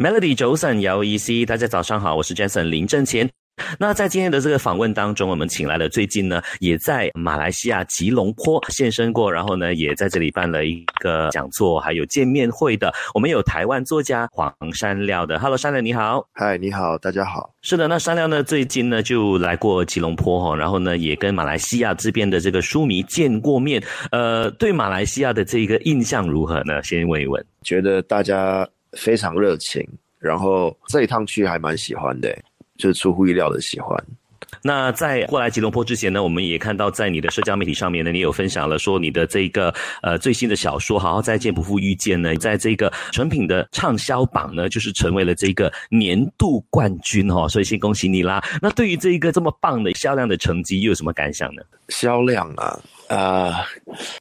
Melody 早晨有意思，大家早上好，我是 Jason 林正前。那在今天的这个访问当中，我们请来了最近呢，也在马来西亚吉隆坡现身过，然后呢，也在这里办了一个讲座，还有见面会的。我们有台湾作家黄山料的，Hello 山料你好，嗨你好，大家好。是的，那山料呢最近呢就来过吉隆坡哈，然后呢也跟马来西亚这边的这个书迷见过面。呃，对马来西亚的这个印象如何呢？先问一问。觉得大家非常热情，然后这一趟去还蛮喜欢的。就是出乎意料的喜欢。那在过来吉隆坡之前呢，我们也看到在你的社交媒体上面呢，你有分享了说你的这个呃最新的小说《好好再见不负遇见》呢，在这个成品的畅销榜呢，就是成为了这个年度冠军哦，所以先恭喜你啦。那对于这一个这么棒的销量的成绩，又有什么感想呢？销量啊啊，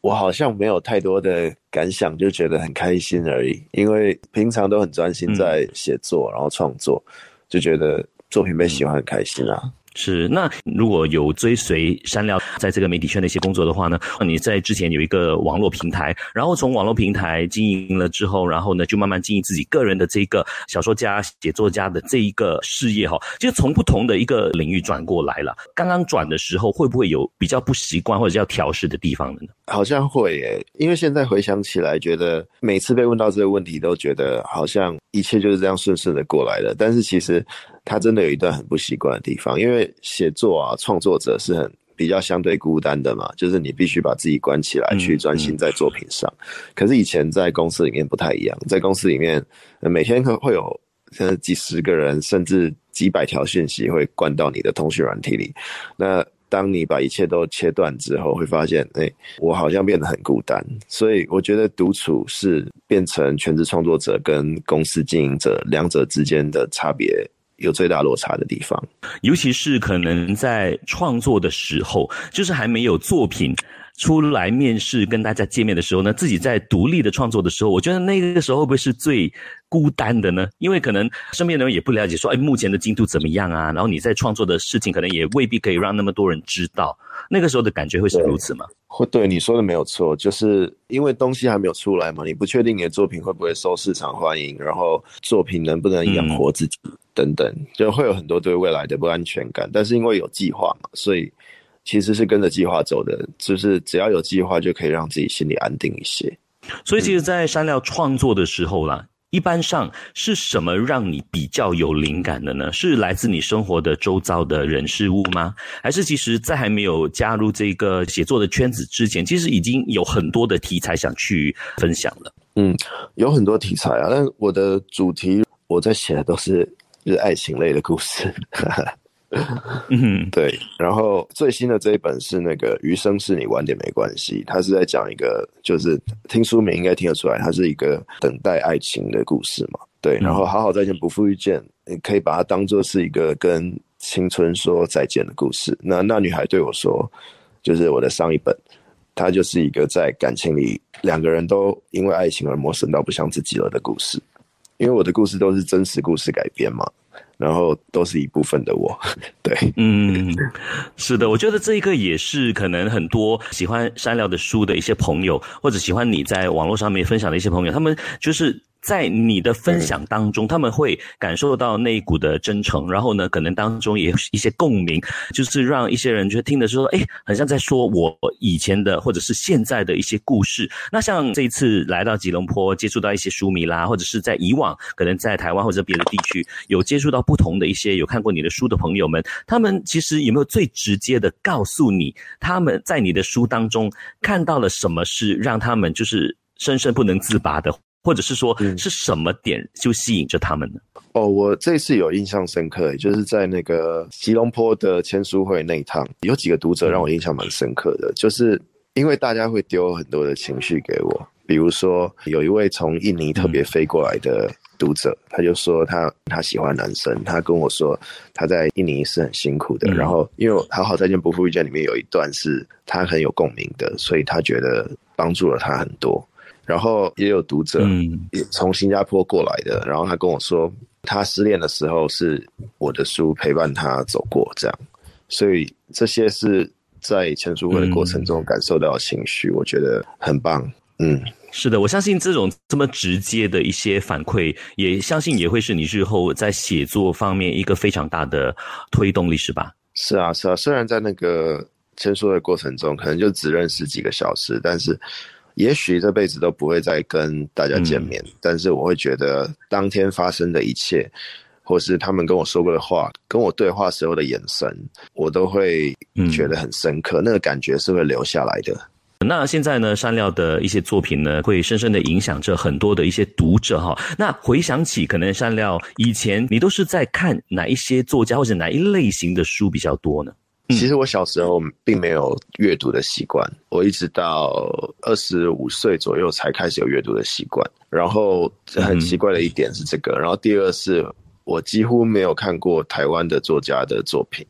我好像没有太多的感想，就觉得很开心而已。因为平常都很专心在写作，然后创作，就觉得。作品被喜欢很开心啊。是，那如果有追随山料在这个媒体圈的一些工作的话呢，你在之前有一个网络平台，然后从网络平台经营了之后，然后呢就慢慢经营自己个人的这个小说家、写作家的这一个事业哈，就从不同的一个领域转过来了。刚刚转的时候，会不会有比较不习惯或者要调试的地方呢？好像会耶，因为现在回想起来，觉得每次被问到这个问题，都觉得好像一切就是这样顺顺的过来的，但是其实。他真的有一段很不习惯的地方，因为写作啊，创作者是很比较相对孤单的嘛，就是你必须把自己关起来，去专心在作品上。可是以前在公司里面不太一样，在公司里面每天会会有呃几十个人，甚至几百条讯息会灌到你的通讯软体里。那当你把一切都切断之后，会发现，哎，我好像变得很孤单。所以我觉得独处是变成全职创作者跟公司经营者两者之间的差别。有最大落差的地方，尤其是可能在创作的时候，就是还没有作品出来面试跟大家见面的时候呢，自己在独立的创作的时候，我觉得那个时候会不会是最孤单的呢？因为可能身边的人也不了解，说哎，目前的进度怎么样啊？然后你在创作的事情，可能也未必可以让那么多人知道。那个时候的感觉会是如此吗？会，对你说的没有错，就是因为东西还没有出来嘛，你不确定你的作品会不会受市场欢迎，然后作品能不能养活自己。等等，就会有很多对未来的不安全感。但是因为有计划嘛，所以其实是跟着计划走的。就是只要有计划，就可以让自己心里安定一些。所以，其实，在山料创作的时候啦，一般上是什么让你比较有灵感的呢？是来自你生活的周遭的人事物吗？还是其实，在还没有加入这个写作的圈子之前，其实已经有很多的题材想去分享了？嗯，有很多题材啊，但我的主题我在写的都是就。是爱情类的故事，嗯，对。然后最新的这一本是那个《余生是你晚点没关系》，它是在讲一个，就是听书名应该听得出来，它是一个等待爱情的故事嘛。对。然后好好再见不负遇见，你可以把它当做是一个跟青春说再见的故事。那那女孩对我说，就是我的上一本，它就是一个在感情里两个人都因为爱情而陌生到不像自己了的故事。因为我的故事都是真实故事改编嘛，然后都是一部分的我，对，嗯，是的，我觉得这一个也是可能很多喜欢山聊的书的一些朋友，或者喜欢你在网络上面分享的一些朋友，他们就是。在你的分享当中，他们会感受到那一股的真诚，然后呢，可能当中也有一些共鸣，就是让一些人就听的时候，哎，好像在说我以前的或者是现在的一些故事。那像这一次来到吉隆坡，接触到一些书迷啦，或者是在以往可能在台湾或者别的地区有接触到不同的一些有看过你的书的朋友们，他们其实有没有最直接的告诉你，他们在你的书当中看到了什么是让他们就是深深不能自拔的？或者是说，是什么点就吸引着他们呢？哦，我这次有印象深刻，就是在那个吉隆坡的签书会那一趟，有几个读者让我印象蛮深刻的，就是因为大家会丢很多的情绪给我，比如说有一位从印尼特别飞过来的读者，他就说他他喜欢男生，他跟我说他在印尼是很辛苦的，然后因为《好好再见不负遇见》里面有一段是他很有共鸣的，所以他觉得帮助了他很多。然后也有读者，也从新加坡过来的，然后他跟我说，他失恋的时候是我的书陪伴他走过，这样，所以这些是在签书会的过程中感受到情绪，我觉得很棒，嗯。是的，我相信这种这么直接的一些反馈，也相信也会是你日后在写作方面一个非常大的推动力，是吧？是啊，是啊。虽然在那个签书的过程中，可能就只认识几个小时，但是也许这辈子都不会再跟大家见面。但是我会觉得当天发生的一切，或是他们跟我说过的话，跟我对话时候的眼神，我都会觉得很深刻。那个感觉是会留下来的。那现在呢，山料的一些作品呢，会深深的影响着很多的一些读者哈。那回想起，可能山料以前你都是在看哪一些作家或者哪一类型的书比较多呢？其实我小时候并没有阅读的习惯，我一直到二十五岁左右才开始有阅读的习惯。然后很奇怪的一点是这个，然后第二是我几乎没有看过台湾的作家的作品，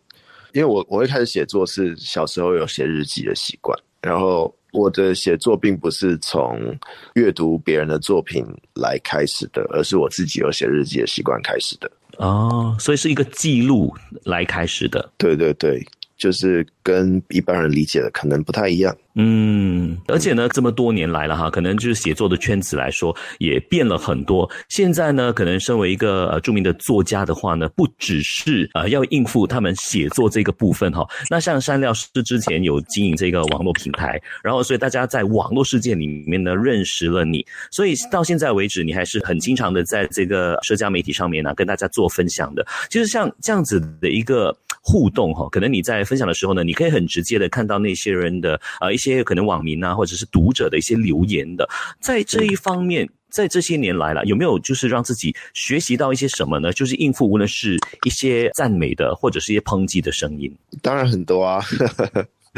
因为我我一开始写作是小时候有写日记的习惯，然后。我的写作并不是从阅读别人的作品来开始的，而是我自己有写日记的习惯开始的。哦，所以是一个记录来开始的。对对对，就是跟一般人理解的可能不太一样。嗯，而且呢，这么多年来了哈，可能就是写作的圈子来说也变了很多。现在呢，可能身为一个呃著名的作家的话呢，不只是呃要应付他们写作这个部分哈。那像山料是之前有经营这个网络平台，然后所以大家在网络世界里面呢认识了你，所以到现在为止，你还是很经常的在这个社交媒体上面呢跟大家做分享的。其实像这样子的一个互动哈，可能你在分享的时候呢，你可以很直接的看到那些人的呃一些。可能网民啊，或者是读者的一些留言的，在这一方面，在这些年来了，有没有就是让自己学习到一些什么呢？就是应付无论是一些赞美的，或者是一些抨击的声音。当然很多啊，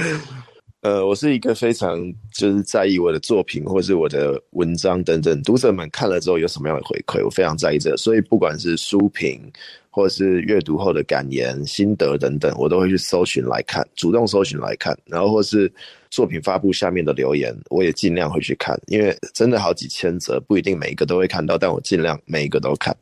呃，我是一个非常就是在意我的作品或是我的文章等等，读者们看了之后有什么样的回馈，我非常在意这，所以不管是书评。或者是阅读后的感言、心得等等，我都会去搜寻来看，主动搜寻来看。然后或是作品发布下面的留言，我也尽量会去看，因为真的好几千则，不一定每一个都会看到，但我尽量每一个都看。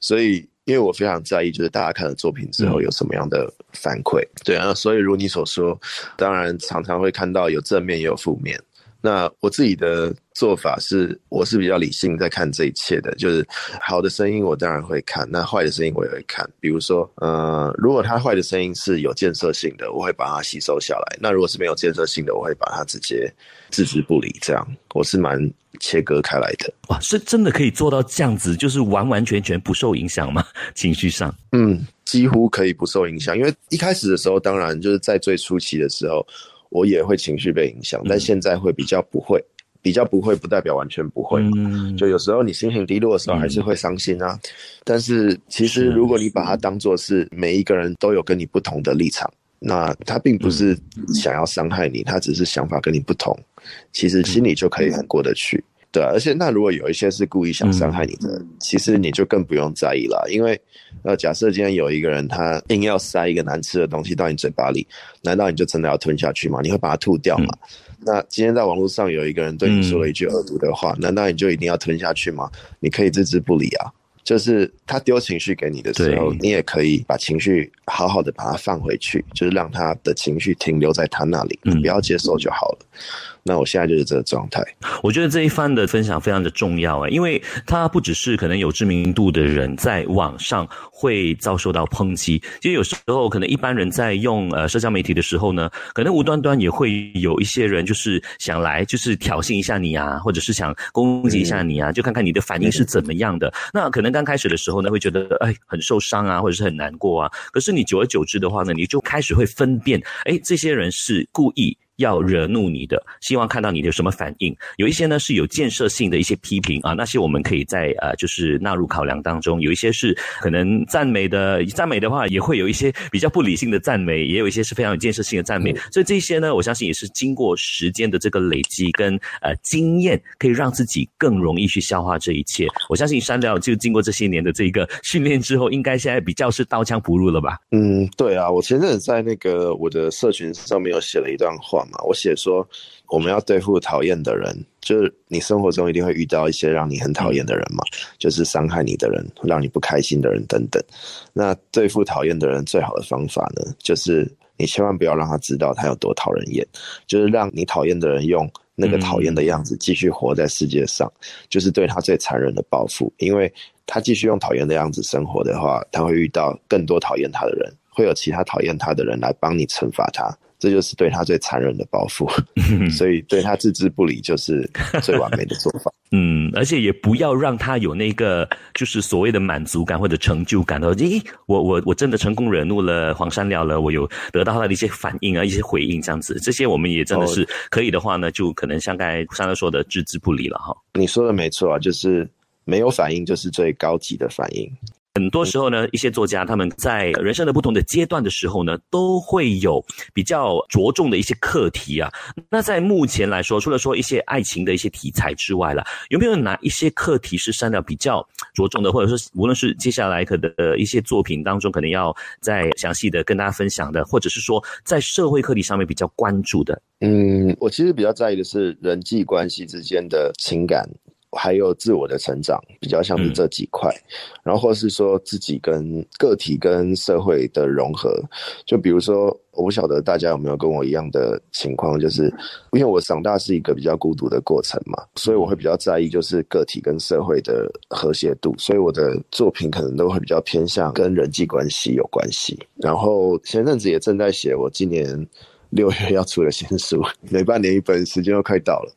所以，因为我非常在意，就是大家看了作品之后有什么样的反馈。对啊，所以如你所说，当然常常会看到有正面也有负面。那我自己的做法是，我是比较理性在看这一切的。就是好的声音，我当然会看；那坏的声音，我也会看。比如说，呃，如果它坏的声音是有建设性的，我会把它吸收下来；那如果是没有建设性的，我会把它直接置之不理。这样，我是蛮切割开来的。哇，是真的可以做到这样子，就是完完全全不受影响吗？情绪上？嗯，几乎可以不受影响。因为一开始的时候，当然就是在最初期的时候。我也会情绪被影响，但现在会比较不会，比较不会不代表完全不会。就有时候你心情低落的时候，还是会伤心啊。但是其实如果你把它当做是每一个人都有跟你不同的立场，那他并不是想要伤害你，他只是想法跟你不同，其实心里就可以很过得去。对，而且那如果有一些是故意想伤害你的，其实你就更不用在意了，因为呃，假设今天有一个人他硬要塞一个难吃的东西到你嘴巴里，难道你就真的要吞下去吗？你会把它吐掉吗？那今天在网络上有一个人对你说了一句恶毒的话，难道你就一定要吞下去吗？你可以置之不理啊。就是他丢情绪给你的时候，你也可以把情绪好好的把它放回去，就是让他的情绪停留在他那里，不要接受就好了。那我现在就是这个状态。我觉得这一番的分享非常的重要啊，因为他不只是可能有知名度的人在网上会遭受到抨击，其实有时候可能一般人在用呃社交媒体的时候呢，可能无端端也会有一些人就是想来就是挑衅一下你啊，或者是想攻击一下你啊，就看看你的反应是怎么样的。那可能刚开始的时候呢，会觉得哎很受伤啊，或者是很难过啊。可是你久而久之的话呢，你就开始会分辨，哎，这些人是故意。要惹怒你的，希望看到你的什么反应。有一些呢是有建设性的一些批评啊，那些我们可以在呃就是纳入考量当中。有一些是可能赞美的，赞美的话也会有一些比较不理性的赞美，也有一些是非常有建设性的赞美。所以这些呢，我相信也是经过时间的这个累积跟呃经验，可以让自己更容易去消化这一切。我相信删掉就经过这些年的这个训练之后，应该现在比较是刀枪不入了吧？嗯，对啊，我前阵子在那个我的社群上面有写了一段话。我写说，我们要对付讨厌的人，就是你生活中一定会遇到一些让你很讨厌的人嘛，就是伤害你的人，让你不开心的人等等。那对付讨厌的人最好的方法呢，就是你千万不要让他知道他有多讨人厌，就是让你讨厌的人用那个讨厌的样子继续活在世界上，就是对他最残忍的报复。因为他继续用讨厌的样子生活的话，他会遇到更多讨厌他的人，会有其他讨厌他的人来帮你惩罚他。这就是对他最残忍的报复，所以对他置之不理就是最完美的做法。嗯，而且也不要让他有那个就是所谓的满足感或者成就感的。咦，我我我真的成功惹怒了黄山料了，我有得到他的一些反应啊，一些回应这样子。这些我们也真的是可以的话呢，就可能像刚才山料说的置之不理了哈。你说的没错啊，就是没有反应就是最高级的反应。很多时候呢，一些作家他们在人生的不同的阶段的时候呢，都会有比较着重的一些课题啊。那在目前来说，除了说一些爱情的一些题材之外了，有没有哪一些课题是删掉比较着重的，或者说无论是接下来可的一些作品当中，可能要再详细的跟大家分享的，或者是说在社会课题上面比较关注的？嗯，我其实比较在意的是人际关系之间的情感。还有自我的成长，比较像是这几块，然后或是说自己跟个体跟社会的融合。就比如说，我不晓得大家有没有跟我一样的情况，就是因为我长大是一个比较孤独的过程嘛，所以我会比较在意就是个体跟社会的和谐度，所以我的作品可能都会比较偏向跟人际关系有关系。然后前阵子也正在写我今年六月要出的新书，每半年一本，时间又快到了。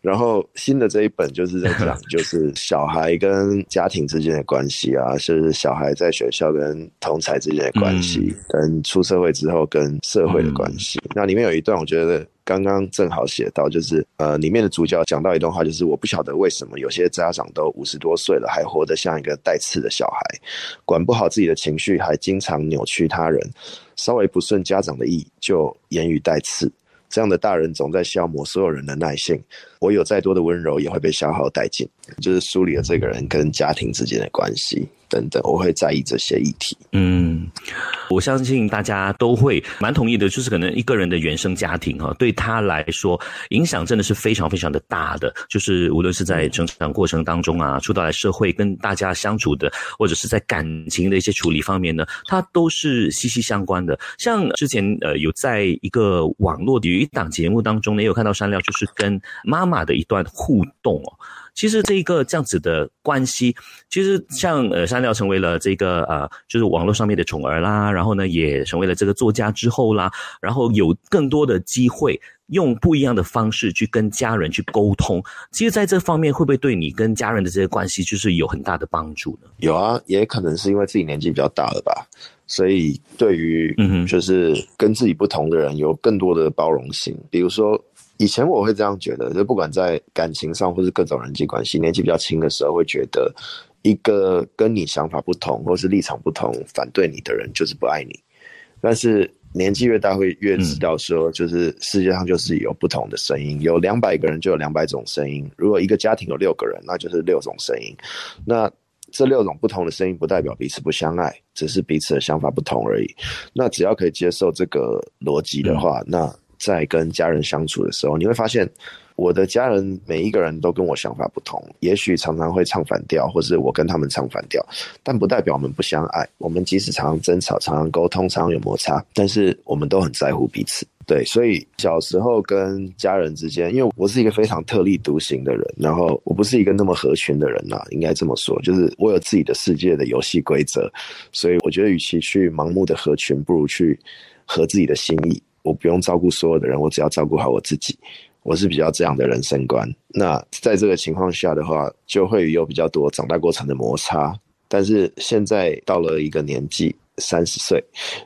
然后新的这一本就是在讲，就是小孩跟家庭之间的关系啊，就是小孩在学校跟同才之间的关系，跟出社会之后跟社会的关系。那里面有一段，我觉得刚刚正好写到，就是呃，里面的主角讲到一段话，就是我不晓得为什么有些家长都五十多岁了，还活得像一个带刺的小孩，管不好自己的情绪，还经常扭曲他人，稍微不顺家长的意就言语带刺。这样的大人总在消磨所有人的耐性，我有再多的温柔也会被消耗殆尽。就是梳理了这个人跟家庭之间的关系。等等，我会在意这些议题。嗯，我相信大家都会蛮同意的，就是可能一个人的原生家庭哈，对他来说影响真的是非常非常的大的。就是无论是在成长过程当中啊，出到来社会跟大家相处的，或者是在感情的一些处理方面呢，它都是息息相关的。像之前呃，有在一个网络有一档节目当中呢，也有看到山料，就是跟妈妈的一段互动哦。其实这一个这样子的关系，其实像呃山料成为了这个呃就是网络上面的宠儿啦，然后呢也成为了这个作家之后啦，然后有更多的机会用不一样的方式去跟家人去沟通。其实在这方面会不会对你跟家人的这些关系就是有很大的帮助呢？有啊，也可能是因为自己年纪比较大了吧，所以对于嗯就是跟自己不同的人有更多的包容性，比如说。以前我会这样觉得，就不管在感情上或是各种人际关系，年纪比较轻的时候，会觉得一个跟你想法不同或是立场不同、反对你的人就是不爱你。但是年纪越大，会越知道说，就是世界上就是有不同的声音，有两百个人就有两百种声音。如果一个家庭有六个人，那就是六种声音。那这六种不同的声音，不代表彼此不相爱，只是彼此的想法不同而已。那只要可以接受这个逻辑的话，那。在跟家人相处的时候，你会发现，我的家人每一个人都跟我想法不同，也许常常会唱反调，或是我跟他们唱反调，但不代表我们不相爱。我们即使常常争吵、常常沟通、常常有摩擦，但是我们都很在乎彼此。对，所以小时候跟家人之间，因为我是一个非常特立独行的人，然后我不是一个那么合群的人呐，应该这么说，就是我有自己的世界的游戏规则，所以我觉得，与其去盲目的合群，不如去合自己的心意。我不用照顾所有的人，我只要照顾好我自己。我是比较这样的人生观。那在这个情况下的话，就会有比较多长大过程的摩擦。但是现在到了一个年纪，三十岁，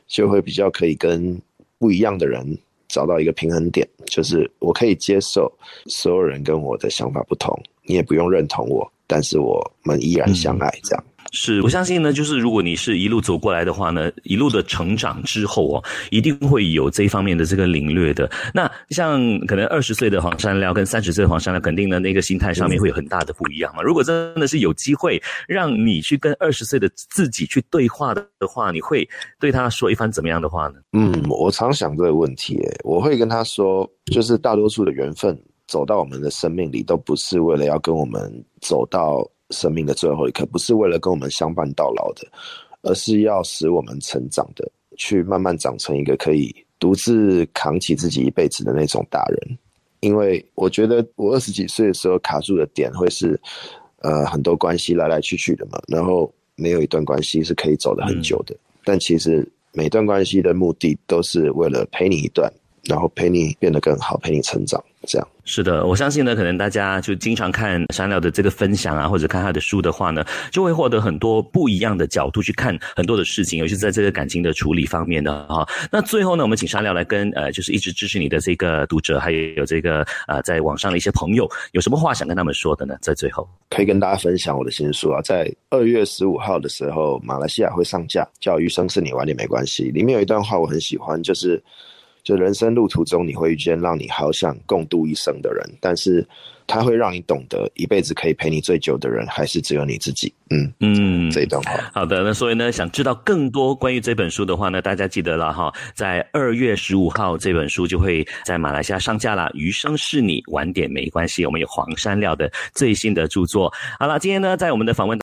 就会比较可以跟不一样的人找到一个平衡点，就是我可以接受所有人跟我的想法不同，你也不用认同我，但是我们依然相爱，这样。是我相信呢，就是如果你是一路走过来的话呢，一路的成长之后哦，一定会有这一方面的这个领略的。那像可能二十岁的黄山料跟三十岁的黄山料，肯定呢那个心态上面会有很大的不一样嘛。如果真的是有机会让你去跟二十岁的自己去对话的话，你会对他说一番怎么样的话呢？嗯，我常想这个问题，我会跟他说，就是大多数的缘分走到我们的生命里，都不是为了要跟我们走到。生命的最后一刻，不是为了跟我们相伴到老的，而是要使我们成长的，去慢慢长成一个可以独自扛起自己一辈子的那种大人。因为我觉得我二十几岁的时候卡住的点会是，呃，很多关系来来去去的嘛，然后没有一段关系是可以走得很久的。但其实每段关系的目的都是为了陪你一段，然后陪你变得更好，陪你成长，这样。是的，我相信呢，可能大家就经常看山料的这个分享啊，或者看他的书的话呢，就会获得很多不一样的角度去看很多的事情，尤其是在这个感情的处理方面的哈。那最后呢，我们请山料来跟呃，就是一直支持你的这个读者，还有这个呃，在网上的一些朋友，有什么话想跟他们说的呢？在最后，可以跟大家分享我的新书啊，在二月十五号的时候，马来西亚会上架，叫《余生是你晚点没关系》，里面有一段话我很喜欢，就是。就人生路途中，你会遇见让你好想共度一生的人，但是他会让你懂得，一辈子可以陪你最久的人，还是只有你自己。嗯嗯，这一段话。好的，那所以呢，想知道更多关于这本书的话呢，大家记得了哈，在二月十五号这本书就会在马来西亚上架了。余生是你晚点没关系，我们有黄山料的最新的著作。好了，今天呢，在我们的访问。